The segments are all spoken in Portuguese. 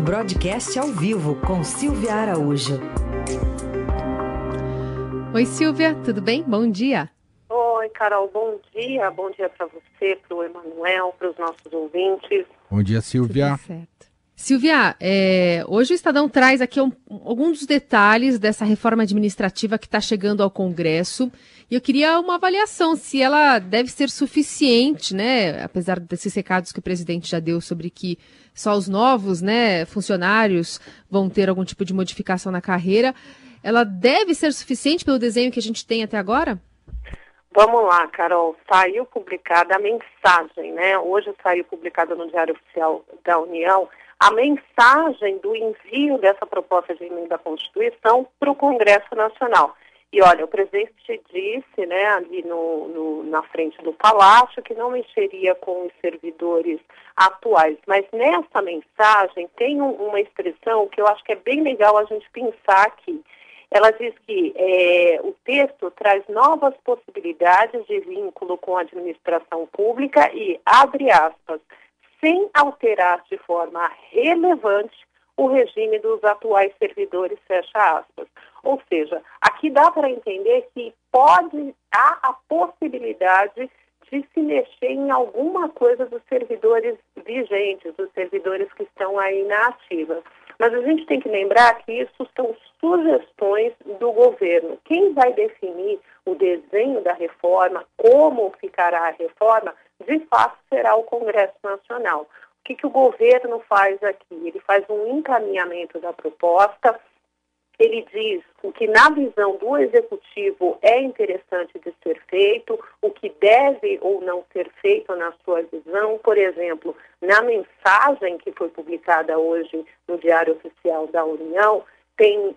Broadcast ao vivo com Silvia Araújo. Oi, Silvia, tudo bem? Bom dia. Oi, Carol, bom dia. Bom dia para você, para o Emanuel, para os nossos ouvintes. Bom dia, Silvia. Tudo certo. Silvia, é, hoje o Estadão traz aqui um, alguns dos detalhes dessa reforma administrativa que está chegando ao Congresso. E eu queria uma avaliação se ela deve ser suficiente, né? Apesar desses recados que o presidente já deu sobre que só os novos né, funcionários vão ter algum tipo de modificação na carreira. Ela deve ser suficiente pelo desenho que a gente tem até agora? Vamos lá, Carol. Saiu publicada a mensagem, né? Hoje saiu publicada no Diário Oficial da União a mensagem do envio dessa proposta de emenda à Constituição para o Congresso Nacional. E olha, o presidente disse, né, ali no, no, na frente do Palácio, que não mexeria com os servidores atuais. Mas nessa mensagem tem um, uma expressão que eu acho que é bem legal a gente pensar aqui. Ela diz que é, o texto traz novas possibilidades de vínculo com a administração pública e, abre aspas, sem alterar de forma relevante o regime dos atuais servidores, fecha aspas. Ou seja, aqui dá para entender que pode, há a possibilidade de se mexer em alguma coisa dos servidores vigentes, dos servidores que estão aí na ativa. Mas a gente tem que lembrar que isso são sugestões do governo. Quem vai definir o desenho da reforma, como ficará a reforma, de fato será o Congresso Nacional. O que, que o governo faz aqui? Ele faz um encaminhamento da proposta, ele diz o que, na visão do executivo, é interessante de ser feito, o que deve ou não ser feito na sua visão. Por exemplo, na mensagem que foi publicada hoje no Diário Oficial da União, tem uh,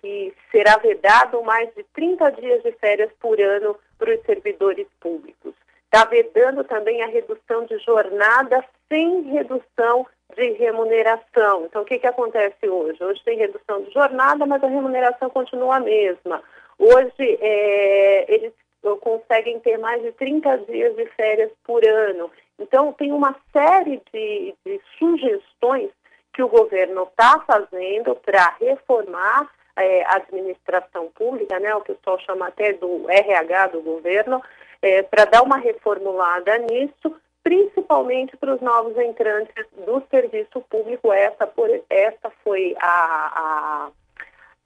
que será vedado mais de 30 dias de férias por ano para os servidores públicos. Está vedando também a redução de jornada sem redução de remuneração. Então, o que, que acontece hoje? Hoje tem redução de jornada, mas a remuneração continua a mesma. Hoje, é, eles conseguem ter mais de 30 dias de férias por ano. Então, tem uma série de, de sugestões que o governo está fazendo para reformar é, a administração pública, né, o pessoal chama até do RH do governo, é, para dar uma reformulada nisso, principalmente para os novos entrantes do serviço público. Essa, por, essa foi a, a,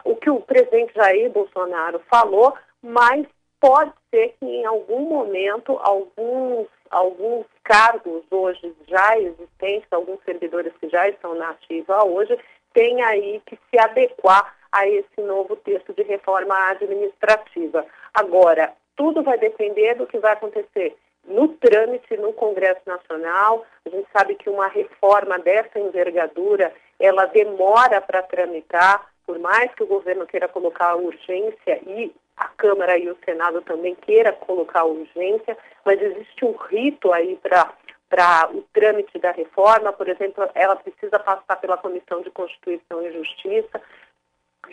o que o presidente Jair Bolsonaro falou, mas pode ser que em algum momento alguns, alguns cargos hoje já existentes, alguns servidores que já estão na ativa hoje, tenham aí que se adequar a esse novo texto de reforma administrativa. Agora, tudo vai depender do que vai acontecer no trâmite no Congresso Nacional. A gente sabe que uma reforma dessa envergadura, ela demora para tramitar, por mais que o governo queira colocar urgência e a Câmara e o Senado também queira colocar urgência, mas existe um rito aí para para o trâmite da reforma, por exemplo, ela precisa passar pela Comissão de Constituição e Justiça,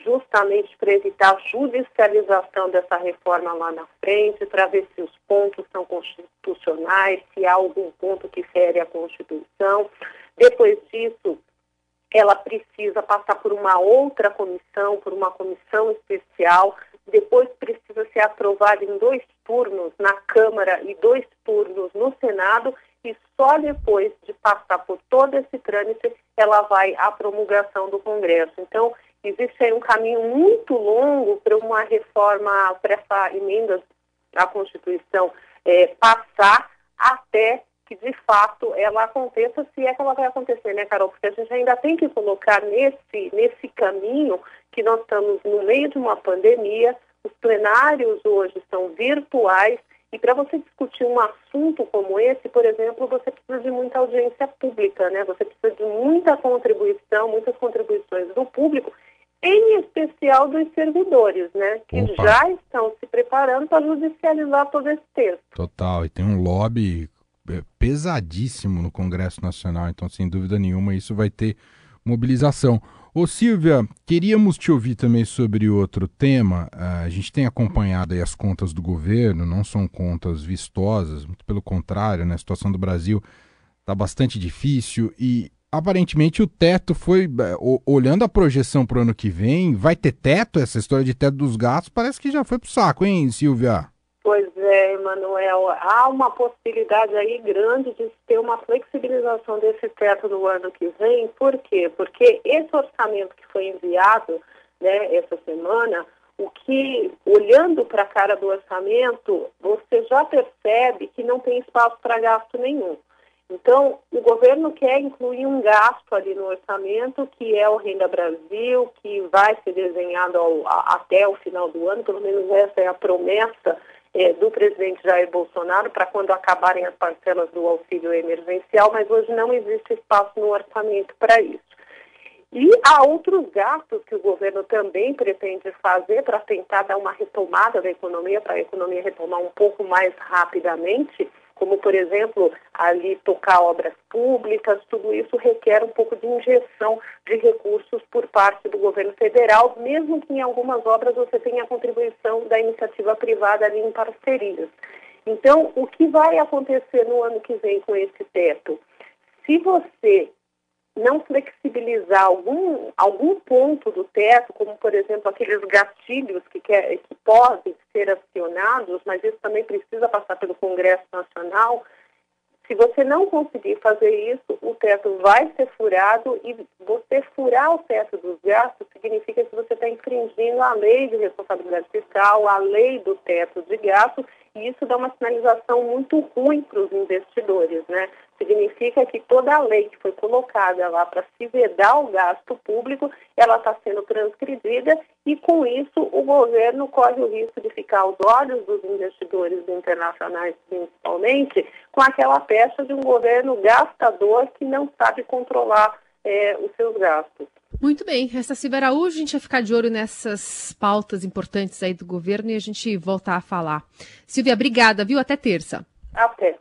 justamente para evitar a judicialização dessa reforma lá na frente, para ver se os pontos são constitucionais, se há algum ponto que fere a Constituição. Depois disso, ela precisa passar por uma outra comissão, por uma comissão especial, depois precisa ser aprovada em dois turnos na Câmara e dois turnos no Senado, e só depois de passar por todo esse trâmite ela vai à promulgação do Congresso. Então, existe um caminho muito longo para uma reforma, para essa emenda à Constituição é, passar até que de fato ela aconteça, se é que ela vai acontecer, né, Carol? Porque a gente ainda tem que colocar nesse, nesse caminho que nós estamos no meio de uma pandemia, os plenários hoje são virtuais, e para você discutir um assunto como esse, por exemplo, você precisa de muita audiência pública, né? Você precisa de muita contribuição, muitas contribuições do público, em especial dos servidores, né? Que Opa. já estão se preparando para judicializar todo esse texto. Total, e tem um lobby é, pesadíssimo no Congresso Nacional, então sem dúvida nenhuma isso vai ter mobilização. Ô Silvia, queríamos te ouvir também sobre outro tema. Uh, a gente tem acompanhado as contas do governo, não são contas vistosas, muito pelo contrário, né? a situação do Brasil está bastante difícil e aparentemente o teto foi, é, olhando a projeção para o ano que vem, vai ter teto? Essa história de teto dos gastos parece que já foi para o saco, hein, Silvia? Pois é, Emanuel, há uma possibilidade aí grande de ter uma flexibilização desse teto no ano que vem. Por quê? Porque esse orçamento que foi enviado né, essa semana, o que, olhando para a cara do orçamento, você já percebe que não tem espaço para gasto nenhum. Então, o governo quer incluir um gasto ali no orçamento, que é o Renda Brasil, que vai ser desenhado ao, a, até o final do ano, pelo menos essa é a promessa é, do presidente Jair Bolsonaro para quando acabarem as parcelas do auxílio emergencial, mas hoje não existe espaço no orçamento para isso. E há outros gastos que o governo também pretende fazer para tentar dar uma retomada da economia, para a economia retomar um pouco mais rapidamente, como, por exemplo, ali tocar obras públicas, tudo isso requer um pouco de injeção de recursos por parte do governo federal, mesmo que em algumas obras você tenha a contribuição da iniciativa privada ali em parcerias. Então, o que vai acontecer no ano que vem com esse teto? Se você não flexibilizar algum, algum ponto do teto, como, por exemplo, aqueles gatilhos que, quer, que podem ser acionados, mas isso também precisa passar pelo Congresso Nacional, se você não conseguir fazer isso, o teto vai ser furado e você furar o teto dos gastos significa que você está infringindo a lei de responsabilidade fiscal, a lei do teto de gastos, e isso dá uma sinalização muito ruim para os investidores, né? Significa que toda a lei que foi colocada lá para se vedar o gasto público, ela está sendo transgredida e, com isso, o governo corre o risco de ficar aos olhos dos investidores internacionais, principalmente, com aquela peça de um governo gastador que não sabe controlar é, os seus gastos. Muito bem, essa Silvia Araújo, a gente vai ficar de olho nessas pautas importantes aí do governo e a gente voltar a falar. Silvia, obrigada, viu? Até terça. Até.